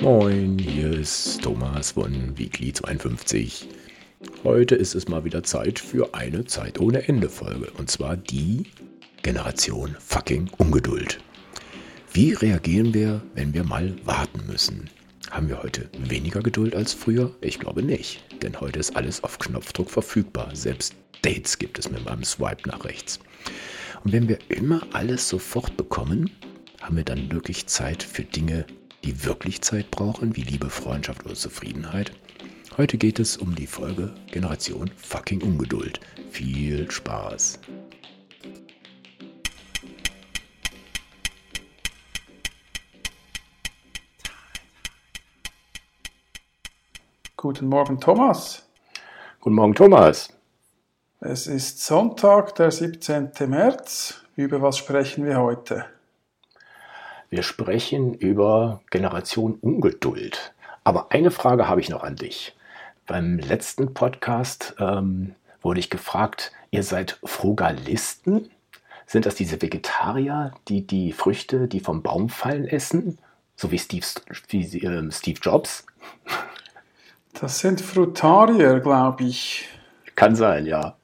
Moin, hier ist Thomas von Weekly 52. Heute ist es mal wieder Zeit für eine Zeit ohne Ende Folge und zwar die Generation fucking Ungeduld. Wie reagieren wir, wenn wir mal warten müssen? Haben wir heute weniger Geduld als früher? Ich glaube nicht, denn heute ist alles auf Knopfdruck verfügbar. Selbst Dates gibt es mit meinem Swipe nach rechts. Und wenn wir immer alles sofort bekommen, haben wir dann wirklich Zeit für Dinge, die wirklich Zeit brauchen, wie Liebe, Freundschaft oder Zufriedenheit? Heute geht es um die Folge Generation fucking Ungeduld. Viel Spaß! Guten Morgen, Thomas. Guten Morgen, Thomas. Es ist Sonntag, der 17. März. Über was sprechen wir heute? Wir sprechen über Generation Ungeduld. Aber eine Frage habe ich noch an dich. Beim letzten Podcast ähm, wurde ich gefragt, ihr seid Frugalisten? Sind das diese Vegetarier, die die Früchte, die vom Baum fallen, essen? So wie Steve, wie, äh, Steve Jobs? Das sind Frutarier, glaube ich. Kann sein, ja.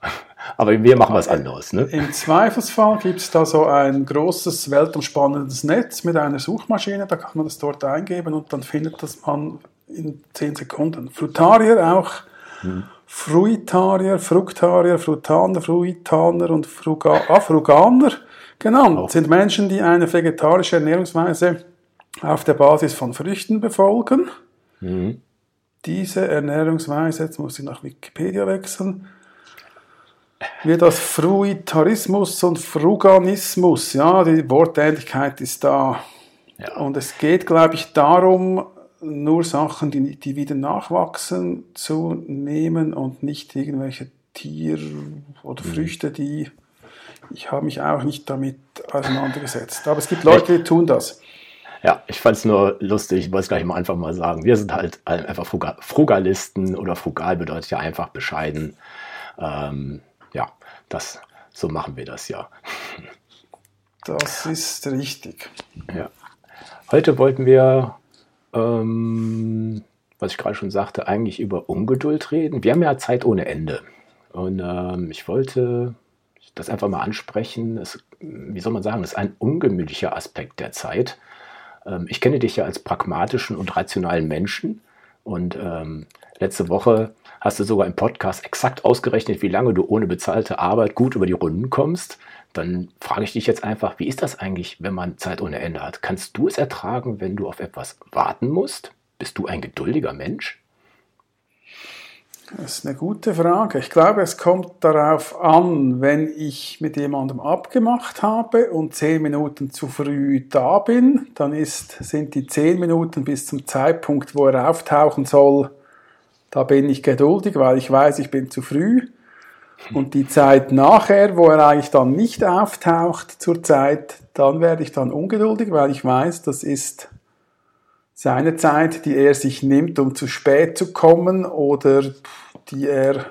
Aber wir machen was anderes. Ne? Im Zweifelsfall gibt es da so ein großes, weltumspannendes Netz mit einer Suchmaschine, da kann man das dort eingeben und dann findet das man in 10 Sekunden. Frutarier auch, hm. Fruitarier, Fruktarier, Frutaner, Fruitaner und Fruga ah, Fruganer genannt. Oh. Sind Menschen, die eine vegetarische Ernährungsweise auf der Basis von Früchten befolgen. Mhm. Diese Ernährungsweise, jetzt muss ich nach Wikipedia wechseln, wie das Fruitarismus und Fruganismus, ja, die Wortähnlichkeit ist da. Ja. Und es geht, glaube ich, darum, nur Sachen, die, die wieder nachwachsen, zu nehmen und nicht irgendwelche Tier- oder mhm. Früchte, die. Ich habe mich auch nicht damit auseinandergesetzt. Aber es gibt Leute, die tun das. Ja, ich fand es nur lustig, ich wollte es gleich mal einfach mal sagen. Wir sind halt einfach Frugalisten oder frugal bedeutet ja einfach bescheiden. Ähm, das, so machen wir das ja. Das ist richtig. Ja. Heute wollten wir, ähm, was ich gerade schon sagte, eigentlich über Ungeduld reden. Wir haben ja Zeit ohne Ende. Und ähm, ich wollte das einfach mal ansprechen. Es, wie soll man sagen, das ist ein ungemütlicher Aspekt der Zeit. Ähm, ich kenne dich ja als pragmatischen und rationalen Menschen. Und ähm, letzte Woche hast du sogar im Podcast exakt ausgerechnet, wie lange du ohne bezahlte Arbeit gut über die Runden kommst, dann frage ich dich jetzt einfach, wie ist das eigentlich, wenn man Zeit ohne Ende hat? Kannst du es ertragen, wenn du auf etwas warten musst? Bist du ein geduldiger Mensch? Das ist eine gute Frage. Ich glaube, es kommt darauf an, wenn ich mit jemandem abgemacht habe und zehn Minuten zu früh da bin, dann ist, sind die zehn Minuten bis zum Zeitpunkt, wo er auftauchen soll, da bin ich geduldig, weil ich weiß, ich bin zu früh. Und die Zeit nachher, wo er eigentlich dann nicht auftaucht zur Zeit, dann werde ich dann ungeduldig, weil ich weiß, das ist seine Zeit, die er sich nimmt, um zu spät zu kommen oder die er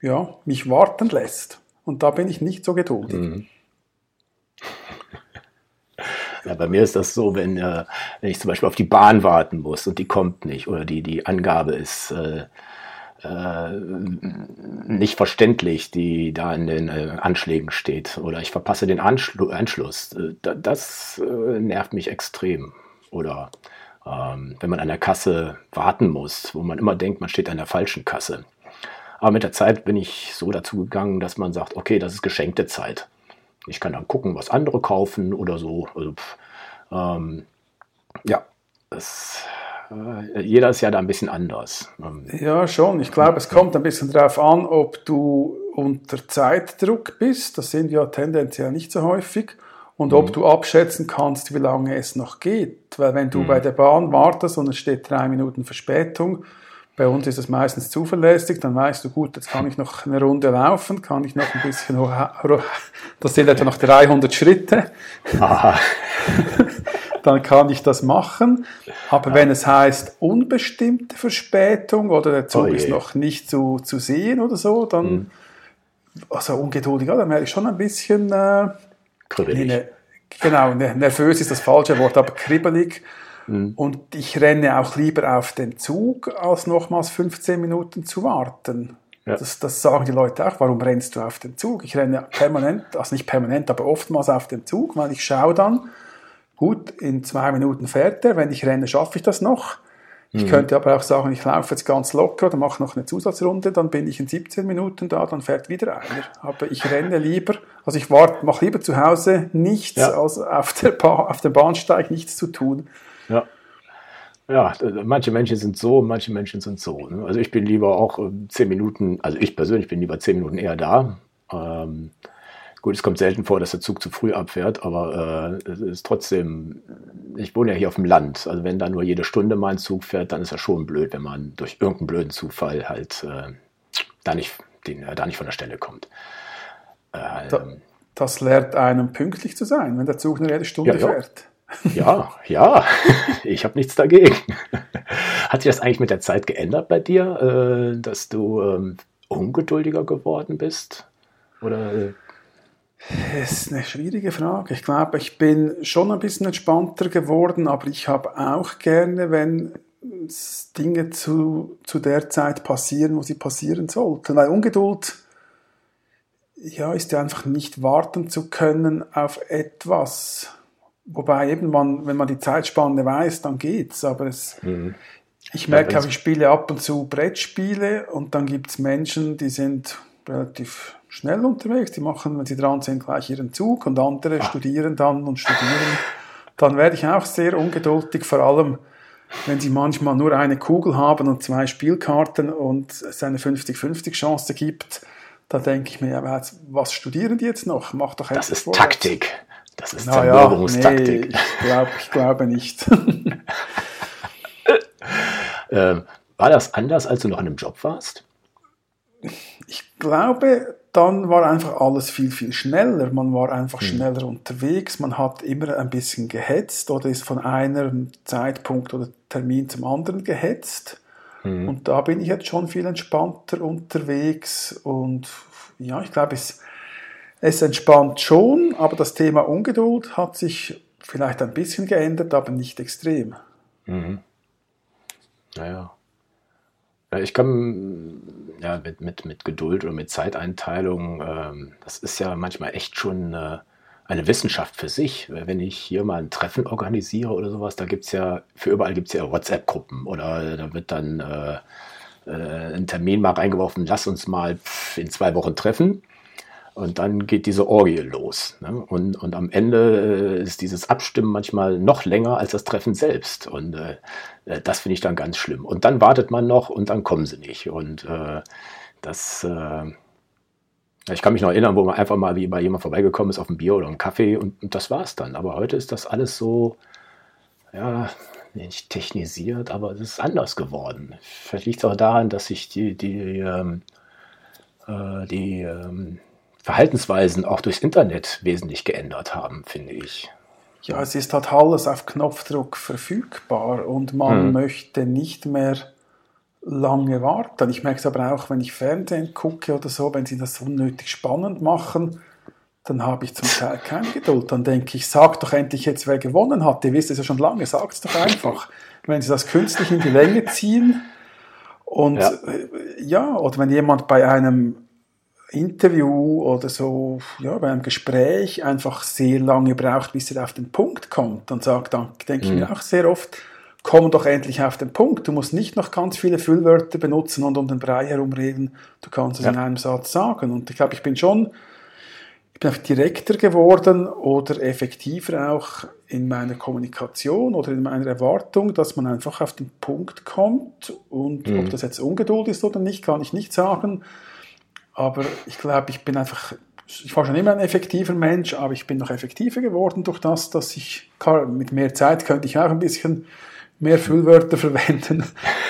ja, mich warten lässt. Und da bin ich nicht so geduldig. Mhm. Ja, bei mir ist das so, wenn, äh, wenn ich zum Beispiel auf die Bahn warten muss und die kommt nicht oder die, die Angabe ist äh, äh, nicht verständlich, die da in den äh, Anschlägen steht oder ich verpasse den Anschlu Anschluss. Äh, das äh, nervt mich extrem. Oder ähm, wenn man an der Kasse warten muss, wo man immer denkt, man steht an der falschen Kasse. Aber mit der Zeit bin ich so dazu gegangen, dass man sagt, okay, das ist geschenkte Zeit. Ich kann dann gucken, was andere kaufen oder so. Also, ähm, ja, das, äh, jeder ist ja da ein bisschen anders. Ähm, ja, schon. Ich glaube, es kommt ein bisschen darauf an, ob du unter Zeitdruck bist. Das sind ja tendenziell nicht so häufig. Und mhm. ob du abschätzen kannst, wie lange es noch geht. Weil wenn du mhm. bei der Bahn wartest und es steht drei Minuten Verspätung, bei uns ist es meistens zuverlässig, dann weißt du, gut, jetzt kann ich noch eine Runde laufen, kann ich noch ein bisschen, das sind etwa noch 300 Schritte. dann kann ich das machen. Aber wenn es heißt unbestimmte Verspätung oder der Zug oh ist noch nicht zu, zu sehen oder so, dann, mhm. also ungeduldig, dann wäre ich schon ein bisschen, äh, kribbelig. genau, ne, nervös ist das falsche Wort, aber kribbelig. Mhm. Und ich renne auch lieber auf den Zug, als nochmals 15 Minuten zu warten. Ja. Das, das sagen die Leute auch. Warum rennst du auf den Zug? Ich renne permanent, also nicht permanent, aber oftmals auf den Zug, weil ich schaue dann, gut, in zwei Minuten fährt er, wenn ich renne, schaffe ich das noch. Ich mhm. könnte aber auch sagen, ich laufe jetzt ganz locker oder mache noch eine Zusatzrunde, dann bin ich in 17 Minuten da, dann fährt wieder einer. Aber ich renne lieber, also ich warte, mache lieber zu Hause nichts, ja. als auf, der auf dem Bahnsteig nichts zu tun. Ja. Ja, manche Menschen sind so, manche Menschen sind so. Ne? Also ich bin lieber auch äh, zehn Minuten, also ich persönlich bin lieber zehn Minuten eher da. Ähm, Gut, es kommt selten vor, dass der Zug zu früh abfährt, aber äh, es ist trotzdem, ich wohne ja hier auf dem Land. Also wenn da nur jede Stunde mal ein Zug fährt, dann ist das schon blöd, wenn man durch irgendeinen blöden Zufall halt äh, da, nicht, den, äh, da nicht von der Stelle kommt. Äh, da, das lernt einem pünktlich zu sein, wenn der Zug nur jede Stunde ja, ja. fährt. Ja, ja, ich habe nichts dagegen. Hat sich das eigentlich mit der Zeit geändert bei dir, äh, dass du ähm, ungeduldiger geworden bist? Oder äh, das ist eine schwierige Frage. Ich glaube, ich bin schon ein bisschen entspannter geworden, aber ich habe auch gerne, wenn Dinge zu, zu der Zeit passieren, wo sie passieren sollten. Weil Ungeduld ja, ist ja einfach nicht warten zu können auf etwas. Wobei eben man, wenn man die Zeitspanne weiß, dann geht's. Aber es, mhm. ich merke auch, ich spiele ab und zu Brettspiele und dann gibt's Menschen, die sind relativ schnell unterwegs. Die machen, wenn sie dran sind, gleich ihren Zug und andere ah. studieren dann und studieren. Dann werde ich auch sehr ungeduldig, vor allem wenn sie manchmal nur eine Kugel haben und zwei Spielkarten und es eine 50-50 Chance gibt, dann denke ich mir, ja, was studieren die jetzt noch? Mach doch Das ist vorwärts. Taktik. Das ist Zermürbungstaktik. Nee, ich, glaub, ich glaube nicht. ähm, war das anders, als du noch in einem Job warst? Ich glaube, dann war einfach alles viel, viel schneller. Man war einfach mhm. schneller unterwegs. Man hat immer ein bisschen gehetzt oder ist von einem Zeitpunkt oder Termin zum anderen gehetzt. Mhm. Und da bin ich jetzt schon viel entspannter unterwegs. Und ja, ich glaube, es, es entspannt schon, aber das Thema Ungeduld hat sich vielleicht ein bisschen geändert, aber nicht extrem. Mhm. Naja. Ich kann ja mit, mit, mit Geduld oder mit Zeiteinteilung, ähm, das ist ja manchmal echt schon äh, eine Wissenschaft für sich. Wenn ich hier mal ein Treffen organisiere oder sowas, da gibt es ja, für überall gibt es ja WhatsApp-Gruppen oder da wird dann äh, äh, ein Termin mal reingeworfen, lass uns mal in zwei Wochen treffen. Und dann geht diese Orgie los. Ne? Und, und am Ende äh, ist dieses Abstimmen manchmal noch länger als das Treffen selbst. Und äh, äh, das finde ich dann ganz schlimm. Und dann wartet man noch und dann kommen sie nicht. Und äh, das, äh, ich kann mich noch erinnern, wo man einfach mal wie bei jemand vorbeigekommen ist auf ein Bier oder einen Kaffee und, und das war's dann. Aber heute ist das alles so, ja, nicht technisiert, aber es ist anders geworden. Vielleicht liegt es auch daran, dass sich die, die, ähm, äh, die ähm, Verhaltensweisen auch durchs Internet wesentlich geändert haben, finde ich. Ja, es ist halt alles auf Knopfdruck verfügbar und man hm. möchte nicht mehr lange warten. Ich merke es aber auch, wenn ich Fernsehen gucke oder so, wenn sie das unnötig spannend machen, dann habe ich zum Teil keine Geduld. Dann denke ich, sag doch endlich jetzt, wer gewonnen hat. Ihr wisst es ja schon lange, sagt es doch einfach. Wenn sie das künstlich in die Länge ziehen und ja. Äh, ja, oder wenn jemand bei einem Interview oder so, ja, bei einem Gespräch einfach sehr lange braucht, bis er auf den Punkt kommt, dann sagt, dann denke mhm. ich mir auch sehr oft, komm doch endlich auf den Punkt. Du musst nicht noch ganz viele Füllwörter benutzen und um den Brei herumreden. Du kannst es ja. in einem Satz sagen. Und ich glaube, ich bin schon, ich bin direkter geworden oder effektiver auch in meiner Kommunikation oder in meiner Erwartung, dass man einfach auf den Punkt kommt. Und mhm. ob das jetzt Ungeduld ist oder nicht, kann ich nicht sagen. Aber ich glaube, ich bin einfach, ich war schon immer ein effektiver Mensch, aber ich bin noch effektiver geworden durch das, dass ich, mit mehr Zeit könnte ich auch ein bisschen mehr Füllwörter verwenden.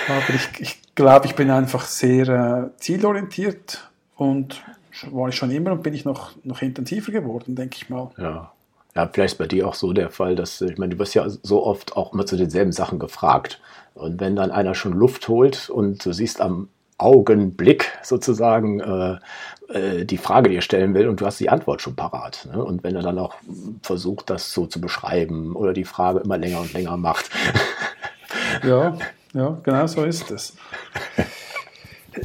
Aber ich, ich glaube, ich bin einfach sehr äh, zielorientiert und war ich schon immer und bin ich noch, noch intensiver geworden, denke ich mal. Ja. Ja, vielleicht bei dir auch so der Fall, dass, ich meine, du wirst ja so oft auch immer zu denselben Sachen gefragt. Und wenn dann einer schon Luft holt und du siehst am Augenblick sozusagen äh, äh, die Frage dir stellen will und du hast die Antwort schon parat. Ne? Und wenn er dann auch versucht, das so zu beschreiben oder die Frage immer länger und länger macht. Ja, ja, genau so ist es.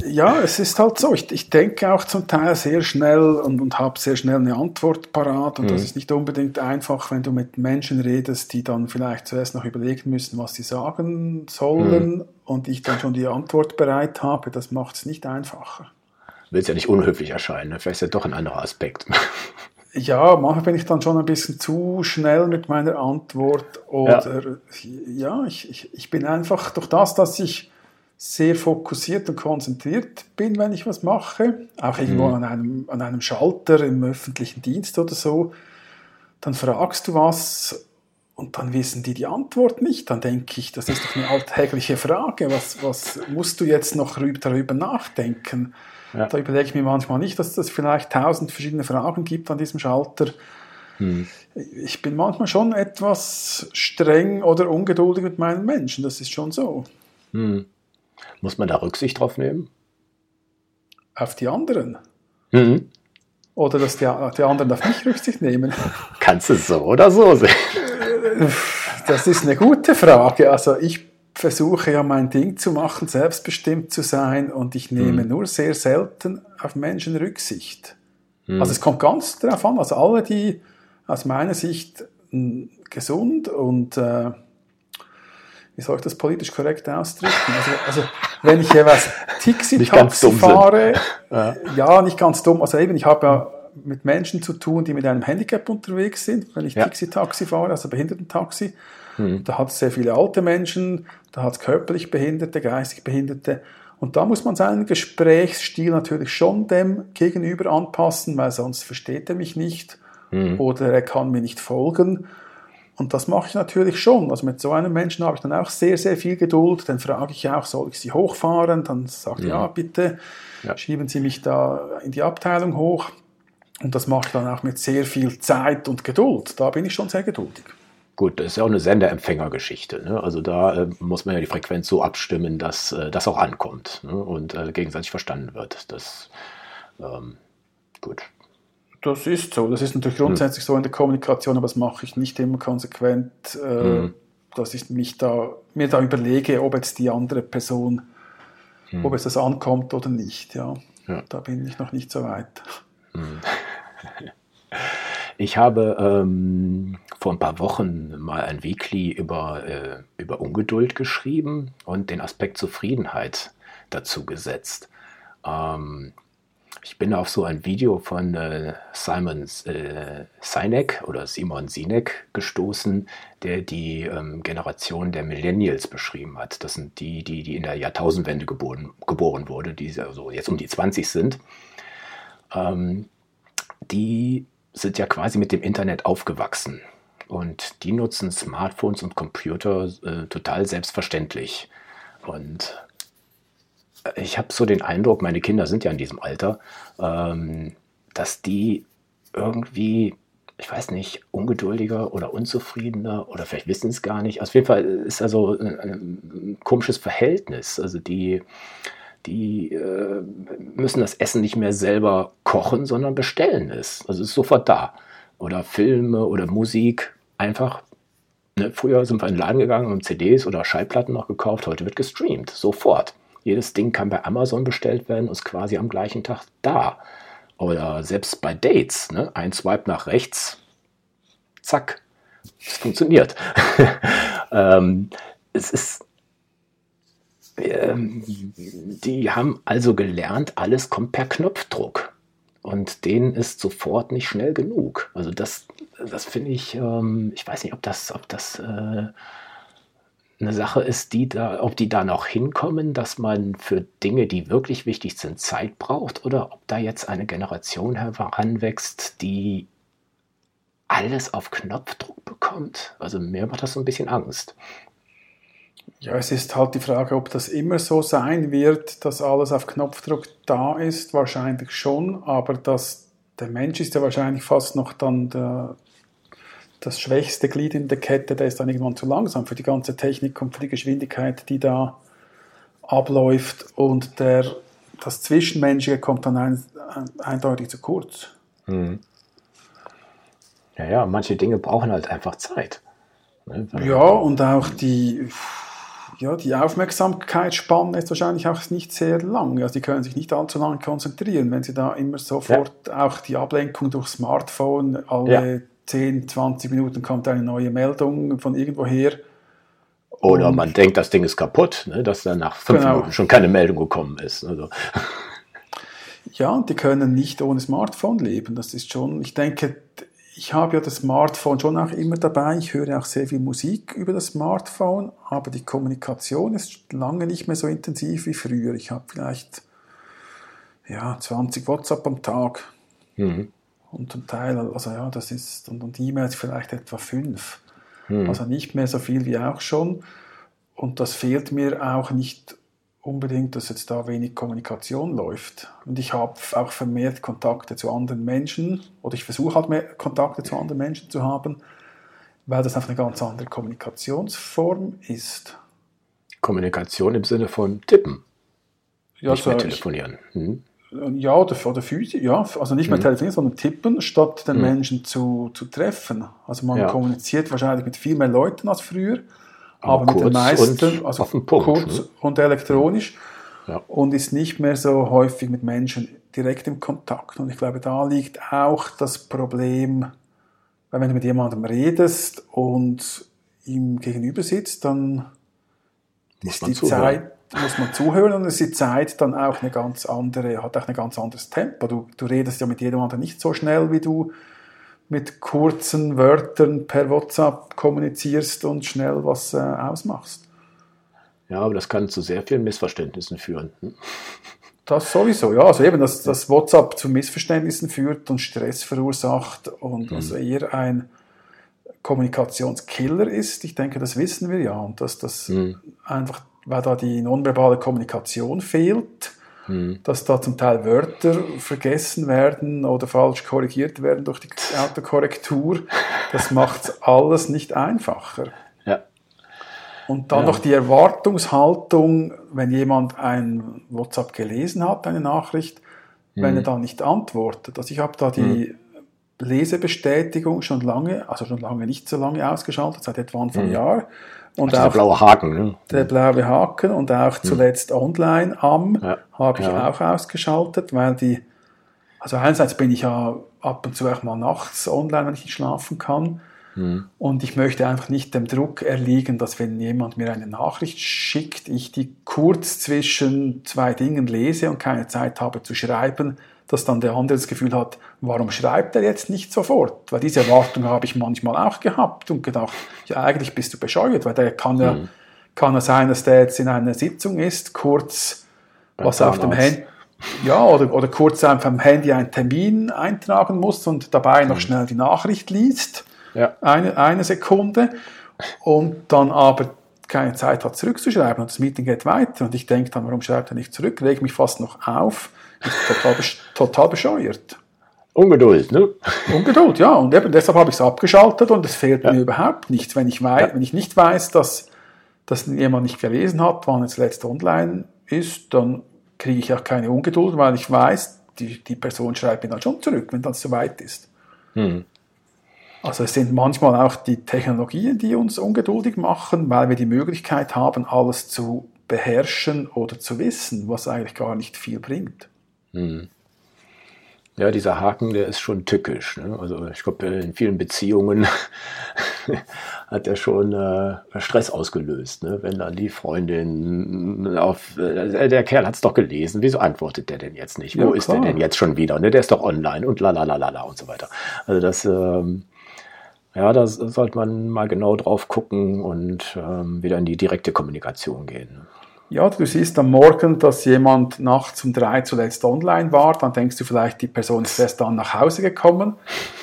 Ja, es ist halt so. Ich, ich denke auch zum Teil sehr schnell und, und habe sehr schnell eine Antwort parat. Und mhm. das ist nicht unbedingt einfach, wenn du mit Menschen redest, die dann vielleicht zuerst noch überlegen müssen, was sie sagen sollen mhm. Und ich dann schon die Antwort bereit habe. Das macht es nicht einfacher. Will es ja nicht unhöflich erscheinen. Ne? Vielleicht ist ja doch ein anderer Aspekt. Ja, manchmal bin ich dann schon ein bisschen zu schnell mit meiner Antwort. Oder ja, ja ich, ich, ich bin einfach durch das, dass ich sehr fokussiert und konzentriert bin, wenn ich was mache, auch irgendwo mhm. an, einem, an einem Schalter im öffentlichen Dienst oder so, dann fragst du was und dann wissen die die Antwort nicht. Dann denke ich, das ist doch eine alltägliche Frage. Was, was musst du jetzt noch darüber nachdenken? Ja. Da überlege ich mir manchmal nicht, dass es vielleicht tausend verschiedene Fragen gibt an diesem Schalter. Hm. Ich bin manchmal schon etwas streng oder ungeduldig mit meinen Menschen. Das ist schon so. Hm. Muss man da Rücksicht drauf nehmen? Auf die anderen? Mhm. Oder dass die, die anderen auf mich Rücksicht nehmen? Kannst du so oder so sehen? Das ist eine gute Frage. Also ich versuche ja mein Ding zu machen, selbstbestimmt zu sein und ich nehme mhm. nur sehr selten auf Menschen Rücksicht. Mhm. Also es kommt ganz darauf an, also alle, die aus meiner Sicht gesund und äh, wie soll ich das politisch korrekt ausdrücken? Also, also wenn ich jeweils Tixi-Taxi fahre, ja. ja. nicht ganz dumm, also eben, ich habe ja mit Menschen zu tun, die mit einem Handicap unterwegs sind, wenn ich ja. Tixi-Taxi fahre, also Behindertentaxi. Hm. Da hat es sehr viele alte Menschen, da hat es körperlich Behinderte, geistig Behinderte. Und da muss man seinen Gesprächsstil natürlich schon dem gegenüber anpassen, weil sonst versteht er mich nicht hm. oder er kann mir nicht folgen. Und das mache ich natürlich schon. Also mit so einem Menschen habe ich dann auch sehr, sehr viel Geduld. Dann frage ich auch, soll ich Sie hochfahren? Dann sagt ja, ja bitte, ja. schieben Sie mich da in die Abteilung hoch. Und das mache ich dann auch mit sehr viel Zeit und Geduld. Da bin ich schon sehr geduldig. Gut, das ist ja auch eine Sender-Empfänger-Geschichte. Ne? Also da äh, muss man ja die Frequenz so abstimmen, dass äh, das auch ankommt ne? und äh, gegenseitig verstanden wird. Das, ähm, gut, das ist so. Das ist natürlich grundsätzlich mhm. so in der Kommunikation, aber das mache ich nicht immer konsequent, äh, mhm. dass ich mich da, mir da überlege, ob jetzt die andere Person, mhm. ob es das ankommt oder nicht. Ja. ja. Da bin ich noch nicht so weit. Ich habe ähm, vor ein paar Wochen mal ein Weekly über, äh, über Ungeduld geschrieben und den Aspekt Zufriedenheit dazu gesetzt. Ähm, ich bin auf so ein Video von äh, Simon äh, Sinek oder Simon Sinek gestoßen, der die ähm, Generation der Millennials beschrieben hat. Das sind die, die, die in der Jahrtausendwende geboren, geboren wurde, die also jetzt um die 20 sind. Ähm, die sind ja quasi mit dem Internet aufgewachsen und die nutzen Smartphones und Computer äh, total selbstverständlich. Und ich habe so den Eindruck, meine Kinder sind ja in diesem Alter, ähm, dass die irgendwie, ich weiß nicht, ungeduldiger oder unzufriedener oder vielleicht wissen es gar nicht. Auf jeden Fall ist also ein, ein komisches Verhältnis. Also die, die äh, müssen das Essen nicht mehr selber kochen, sondern bestellen es. Also es ist sofort da. Oder Filme oder Musik einfach. Ne? Früher sind wir in den Laden gegangen und CDs oder Schallplatten noch gekauft, heute wird gestreamt, sofort. Jedes Ding kann bei Amazon bestellt werden und ist quasi am gleichen Tag da. Oder selbst bei Dates, ne? ein Swipe nach rechts, zack, es funktioniert. ähm, es ist, ähm, die haben also gelernt, alles kommt per Knopfdruck. Und denen ist sofort nicht schnell genug. Also das, das finde ich, ähm, ich weiß nicht, ob das, ob das äh, eine Sache ist, die da, ob die da noch hinkommen, dass man für Dinge, die wirklich wichtig sind, Zeit braucht oder ob da jetzt eine Generation heranwächst, die alles auf Knopfdruck bekommt. Also mir macht das so ein bisschen Angst. Ja, es ist halt die Frage, ob das immer so sein wird, dass alles auf Knopfdruck da ist. Wahrscheinlich schon, aber das, der Mensch ist ja wahrscheinlich fast noch dann der, das schwächste Glied in der Kette, der ist dann irgendwann zu langsam für die ganze Technik und für die Geschwindigkeit, die da abläuft. Und der das Zwischenmenschliche kommt dann ein, ein, eindeutig zu kurz. Mhm. Ja, ja, manche Dinge brauchen halt einfach Zeit. Ne? Ja, und auch die, ja, die Aufmerksamkeitsspanne ist wahrscheinlich auch nicht sehr lang. Also die können sich nicht allzu lange konzentrieren, wenn sie da immer sofort ja. auch die Ablenkung durch Smartphone, alle ja. 10, 20 Minuten kommt eine neue Meldung von irgendwoher. Oder man denkt, das Ding ist kaputt, ne, dass dann nach fünf genau. Minuten schon keine Meldung gekommen ist. Also. Ja, und die können nicht ohne Smartphone leben. Das ist schon, ich denke, ich habe ja das Smartphone schon auch immer dabei. Ich höre auch sehr viel Musik über das Smartphone, aber die Kommunikation ist lange nicht mehr so intensiv wie früher. Ich habe vielleicht ja, 20 WhatsApp am Tag. Mhm. Und zum Teil, also ja, das ist, und, und E-Mails vielleicht etwa fünf. Mhm. Also nicht mehr so viel wie auch schon. Und das fehlt mir auch nicht unbedingt, dass jetzt da wenig Kommunikation läuft. Und ich habe auch vermehrt Kontakte zu anderen Menschen oder ich versuche halt mehr Kontakte zu anderen Menschen zu haben, weil das einfach eine ganz andere Kommunikationsform ist. Kommunikation im Sinne von Tippen. Ja, nicht mehr telefonieren. Hm. Ja, oder, oder Physik, ja, also nicht mehr hm. telefonieren, sondern tippen, statt den hm. Menschen zu, zu treffen. Also man ja. kommuniziert wahrscheinlich mit viel mehr Leuten als früher aber, mit den meisten, also Punkt, kurz ne? und elektronisch ja. und ist nicht mehr so häufig mit Menschen direkt im Kontakt. Und ich glaube, da liegt auch das Problem, weil wenn du mit jemandem redest und ihm gegenüber sitzt, dann muss ist die zuhören. Zeit, muss man zuhören und ist die Zeit dann auch eine ganz andere, hat auch ein ganz anderes Tempo. Du, du redest ja mit jedem anderen nicht so schnell, wie du mit kurzen Wörtern per WhatsApp kommunizierst und schnell was äh, ausmachst. Ja, aber das kann zu sehr vielen Missverständnissen führen. Hm? Das sowieso, ja. Also eben, dass, dass WhatsApp zu Missverständnissen führt und Stress verursacht und mhm. also eher ein Kommunikationskiller ist. Ich denke, das wissen wir ja. Und dass das mhm. einfach, weil da die nonverbale Kommunikation fehlt, hm. dass da zum Teil Wörter vergessen werden oder falsch korrigiert werden durch die Autokorrektur. Das macht alles nicht einfacher. Ja. Und dann ja. noch die Erwartungshaltung, wenn jemand ein WhatsApp gelesen hat, eine Nachricht, wenn er dann nicht antwortet. Also ich habe da die hm. Lesebestätigung schon lange, also schon lange nicht so lange ausgeschaltet, seit etwa Anfang hm. Jahr. Und also auch der blaue Haken. Ne? Der blaue Haken und auch hm. zuletzt online am ja. habe ich ja. auch ausgeschaltet, weil die, also einerseits bin ich ja ab und zu auch mal nachts online, wenn ich nicht schlafen kann. Hm. Und ich möchte einfach nicht dem Druck erliegen, dass wenn jemand mir eine Nachricht schickt, ich die kurz zwischen zwei Dingen lese und keine Zeit habe zu schreiben, dass dann der andere das Gefühl hat, warum schreibt er jetzt nicht sofort? Weil diese Erwartung habe ich manchmal auch gehabt und gedacht, ja, eigentlich bist du bescheuert, weil der kann ja, mhm. kann ja sein, dass der jetzt in einer Sitzung ist, kurz was auf dem Handy, ja, oder, oder kurz einfach am Handy einen Termin eintragen muss und dabei noch mhm. schnell die Nachricht liest. Ja. Eine, eine Sekunde. Und dann aber keine Zeit hat zurückzuschreiben und das Meeting geht weiter und ich denke dann, warum schreibt er nicht zurück, reg mich fast noch auf ist total, total bescheuert. Ungeduld, ne? Ungeduld, ja. Und eben deshalb habe ich es abgeschaltet und es fehlt ja. mir überhaupt nichts. Wenn ich, weiß, ja. wenn ich nicht weiß, dass, dass jemand nicht gelesen hat, wann es letzt online ist, dann kriege ich auch keine Ungeduld, weil ich weiß, die, die Person schreibt mir dann schon zurück, wenn das soweit ist. Hm. Also es sind manchmal auch die Technologien, die uns ungeduldig machen, weil wir die Möglichkeit haben, alles zu beherrschen oder zu wissen, was eigentlich gar nicht viel bringt. Hm. Ja, dieser Haken, der ist schon tückisch. Ne? Also ich glaube, in vielen Beziehungen hat er schon äh, Stress ausgelöst. Ne? Wenn dann die Freundin auf, äh, der Kerl hat es doch gelesen, wieso antwortet der denn jetzt nicht? Wo ja, ist der denn jetzt schon wieder? Ne? Der ist doch online und la la la la und so weiter. Also das, ähm, ja, da sollte man mal genau drauf gucken und ähm, wieder in die direkte Kommunikation gehen. Ja, du siehst am Morgen, dass jemand nachts um drei zuletzt online war, dann denkst du vielleicht, die Person ist erst dann nach Hause gekommen.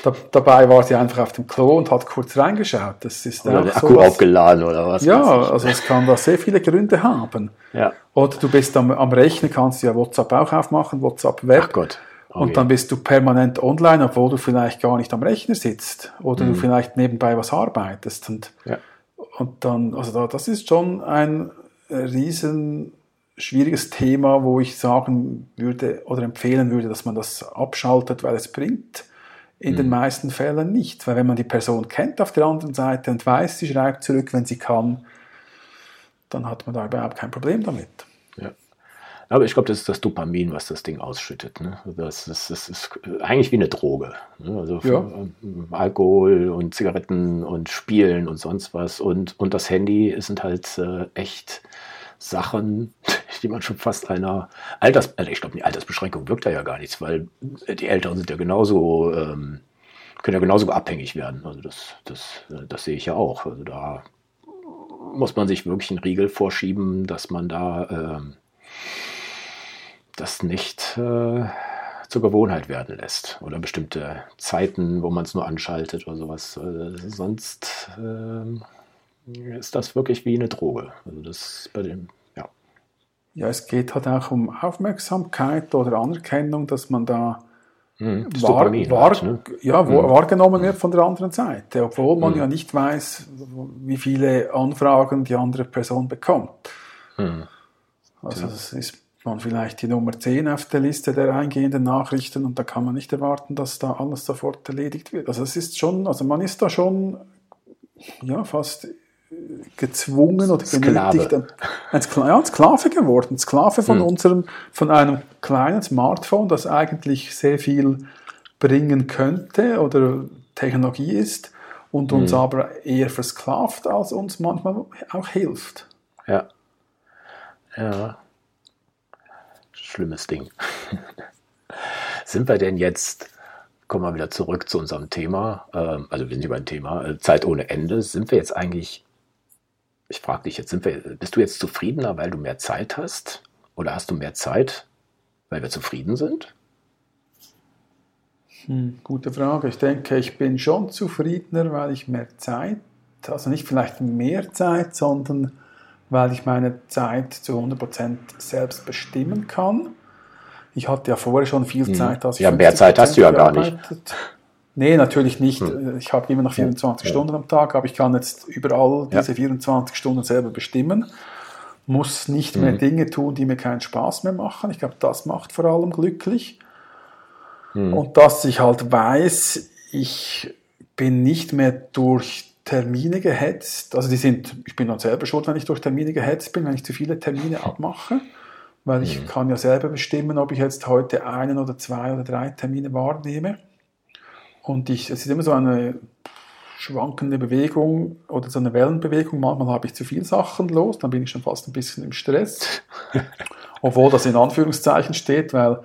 Da, dabei war sie einfach auf dem Klo und hat kurz reingeschaut. Das ist oder der Akku aufgeladen oder was? Ja, also es kann da sehr viele Gründe haben. Ja. Oder du bist am, am Rechnen, kannst du ja WhatsApp auch aufmachen, WhatsApp Web. Ach Gott. Okay. Und dann bist du permanent online, obwohl du vielleicht gar nicht am Rechner sitzt oder mhm. du vielleicht nebenbei was arbeitest. Und, ja. und dann, also da, das ist schon ein riesen schwieriges Thema, wo ich sagen würde oder empfehlen würde, dass man das abschaltet, weil es bringt in mhm. den meisten Fällen nicht. Weil wenn man die Person kennt auf der anderen Seite und weiß, sie schreibt zurück, wenn sie kann, dann hat man da überhaupt kein Problem damit. Aber ich glaube, das ist das Dopamin, was das Ding ausschüttet. Ne? Das, das, das, ist eigentlich wie eine Droge. Ne? Also ja. Ähm, Alkohol und Zigaretten und Spielen und sonst was. Und, und das Handy sind halt äh, echt Sachen, die man schon fast einer Alters, also ich glaube, die Altersbeschränkung wirkt da ja gar nichts, weil die Älteren sind ja genauso, ähm, können ja genauso abhängig werden. Also das, das, äh, das sehe ich ja auch. Also da muss man sich wirklich einen Riegel vorschieben, dass man da ähm, das nicht äh, zur Gewohnheit werden lässt. Oder bestimmte Zeiten, wo man es nur anschaltet oder sowas. Äh, sonst äh, ist das wirklich wie eine Droge. Also das bei dem, ja. Ja, es geht halt auch um Aufmerksamkeit oder Anerkennung, dass man da hm, wahr, wahr, halt, ne? ja, hm. wahrgenommen wird von der anderen Seite, obwohl man hm. ja nicht weiß, wie viele Anfragen die andere Person bekommt. Hm. Also das ist man vielleicht die Nummer 10 auf der Liste der eingehenden Nachrichten und da kann man nicht erwarten, dass da alles sofort erledigt wird. Also es ist schon, also man ist da schon ja, fast gezwungen oder genötigt, ein, ein, ja, ein Sklave geworden, ein Sklave von hm. unserem, von einem kleinen Smartphone, das eigentlich sehr viel bringen könnte oder Technologie ist und uns hm. aber eher versklavt, als uns manchmal auch hilft. Ja. Ja schlimmes Ding. sind wir denn jetzt, kommen wir wieder zurück zu unserem Thema, äh, also wir sind über ein Thema, äh, Zeit ohne Ende, sind wir jetzt eigentlich, ich frage dich jetzt, sind wir, bist du jetzt zufriedener, weil du mehr Zeit hast? Oder hast du mehr Zeit, weil wir zufrieden sind? Hm, gute Frage. Ich denke, ich bin schon zufriedener, weil ich mehr Zeit, also nicht vielleicht mehr Zeit, sondern weil ich meine Zeit zu 100% selbst bestimmen kann. Ich hatte ja vorher schon viel hm. Zeit. Als ja, mehr Zeit hast du ja gar nicht. Nee, natürlich nicht. Hm. Ich habe immer noch 24 ja. Stunden am Tag, aber ich kann jetzt überall diese ja. 24 Stunden selber bestimmen. Muss nicht mehr hm. Dinge tun, die mir keinen Spaß mehr machen. Ich glaube, das macht vor allem glücklich. Hm. Und dass ich halt weiß, ich bin nicht mehr durch Termine gehetzt. Also die sind, ich bin dann selber schuld, wenn ich durch Termine gehetzt bin, wenn ich zu viele Termine abmache, weil ich mhm. kann ja selber bestimmen, ob ich jetzt heute einen oder zwei oder drei Termine wahrnehme. Und ich, es ist immer so eine schwankende Bewegung oder so eine Wellenbewegung. Manchmal habe ich zu viele Sachen los, dann bin ich schon fast ein bisschen im Stress. Obwohl das in Anführungszeichen steht, weil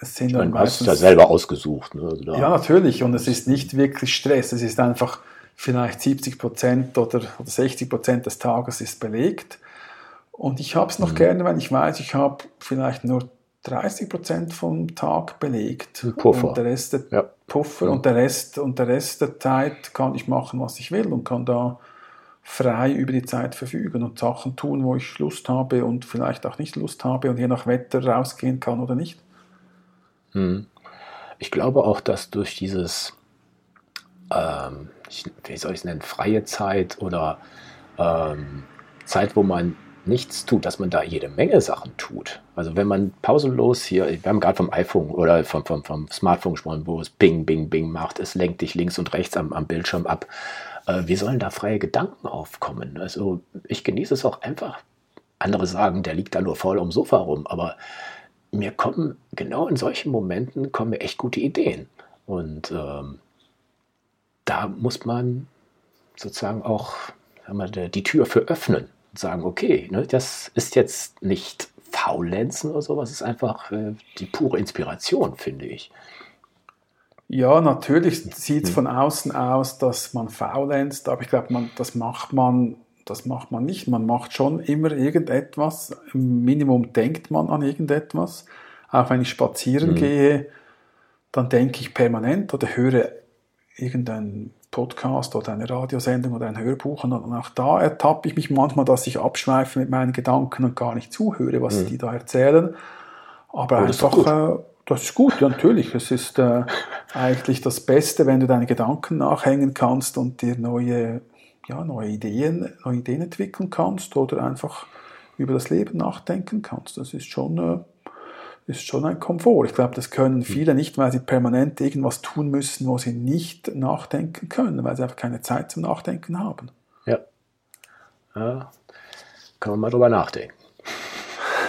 es sind dann meistens... Hast du ja selber ausgesucht. Ne? Also ja, natürlich. Und es ist nicht wirklich Stress. Es ist einfach vielleicht 70 Prozent oder, oder 60 Prozent des Tages ist belegt. Und ich habe es noch mhm. gerne, wenn ich weiß, ich habe vielleicht nur 30 Prozent vom Tag belegt. Puffer. Und der Rest der ja. Puffer ja. und der Rest und der Rest der Zeit kann ich machen, was ich will und kann da frei über die Zeit verfügen und Sachen tun, wo ich Lust habe und vielleicht auch nicht Lust habe und je nach Wetter rausgehen kann oder nicht. Mhm. Ich glaube auch, dass durch dieses ähm, wie soll ich es nennen, freie Zeit oder ähm, Zeit, wo man nichts tut, dass man da jede Menge Sachen tut. Also wenn man pausenlos hier, wir haben gerade vom iPhone oder vom, vom, vom Smartphone gesprochen, wo es Bing, Bing, Bing macht, es lenkt dich links und rechts am, am Bildschirm ab. Äh, wie sollen da freie Gedanken aufkommen? Also ich genieße es auch einfach. Andere sagen, der liegt da nur faul am Sofa rum, aber mir kommen genau in solchen Momenten kommen mir echt gute Ideen. Und ähm, da muss man sozusagen auch wir, die Tür für öffnen und sagen, okay, ne, das ist jetzt nicht Faulenzen oder sowas, es ist einfach äh, die pure Inspiration, finde ich. Ja, natürlich sieht es hm. von außen aus, dass man faulenzt, aber ich glaube, das macht man, das macht man nicht. Man macht schon immer irgendetwas. Im Minimum denkt man an irgendetwas. Auch wenn ich spazieren mhm. gehe, dann denke ich permanent oder höre irgendein Podcast oder eine Radiosendung oder ein Hörbuch und auch da ertappe ich mich manchmal, dass ich abschweife mit meinen Gedanken und gar nicht zuhöre, was mhm. die da erzählen. Aber oh, einfach, ist äh, das ist gut, ja, natürlich. Es ist äh, eigentlich das Beste, wenn du deine Gedanken nachhängen kannst und dir neue, ja, neue Ideen, neue Ideen entwickeln kannst oder einfach über das Leben nachdenken kannst. Das ist schon, äh, ist schon ein Komfort. Ich glaube, das können viele nicht, weil sie permanent irgendwas tun müssen, wo sie nicht nachdenken können, weil sie einfach keine Zeit zum Nachdenken haben. Ja. ja. Kann man mal drüber nachdenken.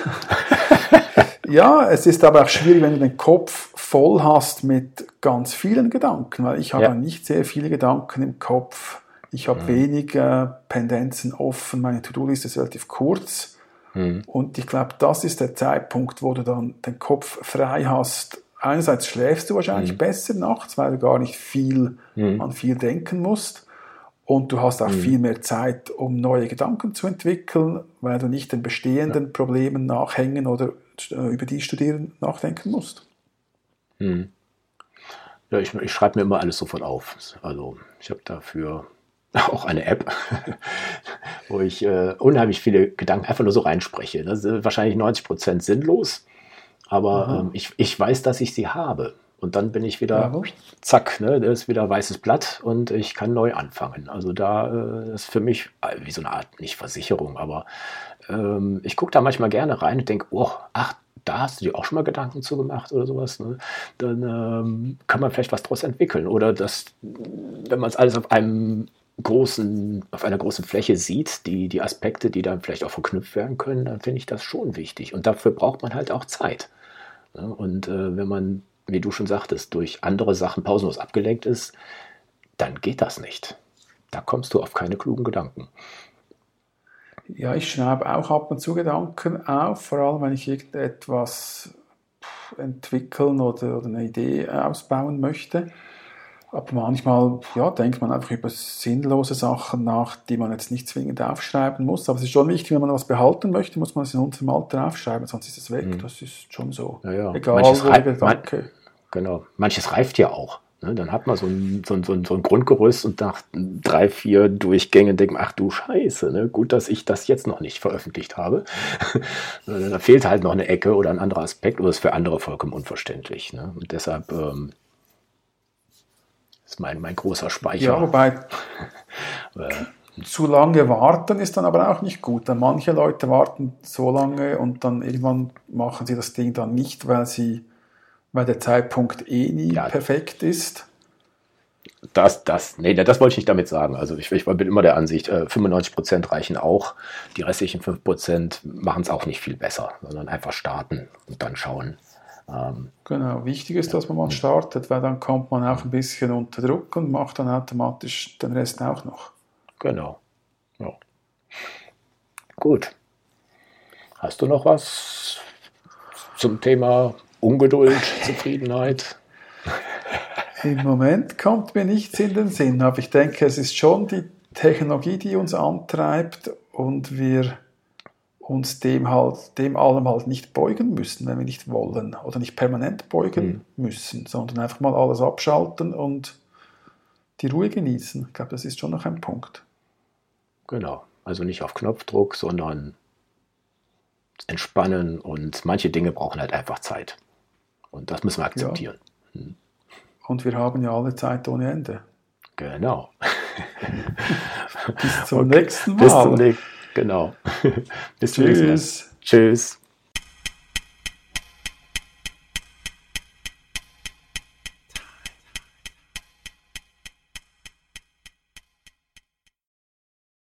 ja, es ist aber auch schwierig, wenn du den Kopf voll hast mit ganz vielen Gedanken, weil ich habe ja. nicht sehr viele Gedanken im Kopf. Ich habe mhm. wenig äh, Pendenzen offen, meine To-Do-Liste ist relativ kurz. Mhm. Und ich glaube, das ist der Zeitpunkt, wo du dann den Kopf frei hast. Einerseits schläfst du wahrscheinlich mhm. besser nachts, weil du gar nicht viel mhm. an viel denken musst. Und du hast auch mhm. viel mehr Zeit, um neue Gedanken zu entwickeln, weil du nicht den bestehenden ja. Problemen nachhängen oder äh, über die studieren nachdenken musst. Mhm. Ja, ich, ich schreibe mir immer alles sofort auf. Also ich habe dafür auch eine App, wo ich äh, unheimlich viele Gedanken einfach nur so reinspreche. Das ist wahrscheinlich 90 Prozent sinnlos, aber ähm, ich, ich weiß, dass ich sie habe. Und dann bin ich wieder, ja. zack, ne, das ist wieder weißes Blatt und ich kann neu anfangen. Also da äh, ist für mich äh, wie so eine Art, nicht Versicherung, aber ähm, ich gucke da manchmal gerne rein und denke, oh, ach, da hast du dir auch schon mal Gedanken zu gemacht oder sowas, ne? dann ähm, kann man vielleicht was daraus entwickeln. Oder das, wenn man es alles auf einem großen, auf einer großen Fläche sieht, die, die Aspekte, die dann vielleicht auch verknüpft werden können, dann finde ich das schon wichtig. Und dafür braucht man halt auch Zeit. Und äh, wenn man wie du schon sagtest, durch andere Sachen pausenlos abgelenkt ist, dann geht das nicht. Da kommst du auf keine klugen Gedanken. Ja, ich schreibe auch ab und zu Gedanken auf, vor allem wenn ich irgendetwas entwickeln oder, oder eine Idee ausbauen möchte. Aber manchmal ja, denkt man einfach über sinnlose Sachen nach, die man jetzt nicht zwingend aufschreiben muss. Aber es ist schon wichtig, wenn man was behalten möchte, muss man es in unserem Alter aufschreiben, sonst ist es weg. Mhm. Das ist schon so. Ja, ja. Egal, Manches wo. Man Genau. Manches reift ja auch. Ne? Dann hat man so ein, so, ein, so, ein, so ein Grundgerüst und nach drei, vier Durchgängen denkt man, ach du Scheiße, ne? gut, dass ich das jetzt noch nicht veröffentlicht habe. da fehlt halt noch eine Ecke oder ein anderer Aspekt oder ist für andere vollkommen unverständlich. Ne? Und deshalb ähm, ist mein, mein großer Speicher. Ja, wobei äh, zu lange warten ist dann aber auch nicht gut. Denn manche Leute warten so lange und dann irgendwann machen sie das Ding dann nicht, weil sie weil der Zeitpunkt eh nie ja. perfekt ist. Das, das, nee, das wollte ich nicht damit sagen. Also ich, ich bin immer der Ansicht, äh, 95% reichen auch. Die restlichen 5% machen es auch nicht viel besser, sondern einfach starten und dann schauen. Ähm, genau, wichtig ist, dass man mal startet, weil dann kommt man auch ein bisschen unter Druck und macht dann automatisch den Rest auch noch. Genau. Ja. Gut. Hast du noch was zum Thema Ungeduld, Zufriedenheit? Im Moment kommt mir nichts in den Sinn, aber ich denke, es ist schon die Technologie, die uns antreibt und wir uns dem halt, dem allem halt nicht beugen müssen, wenn wir nicht wollen oder nicht permanent beugen mhm. müssen, sondern einfach mal alles abschalten und die Ruhe genießen. Ich glaube, das ist schon noch ein Punkt. Genau. Also nicht auf Knopfdruck, sondern entspannen und manche Dinge brauchen halt einfach Zeit. Und das müssen wir akzeptieren. Ja. Hm. Und wir haben ja alle Zeit ohne Ende. Genau. Bis zum okay. nächsten Mal. Bis zum nächsten Genau. Bis Mal. Tschüss.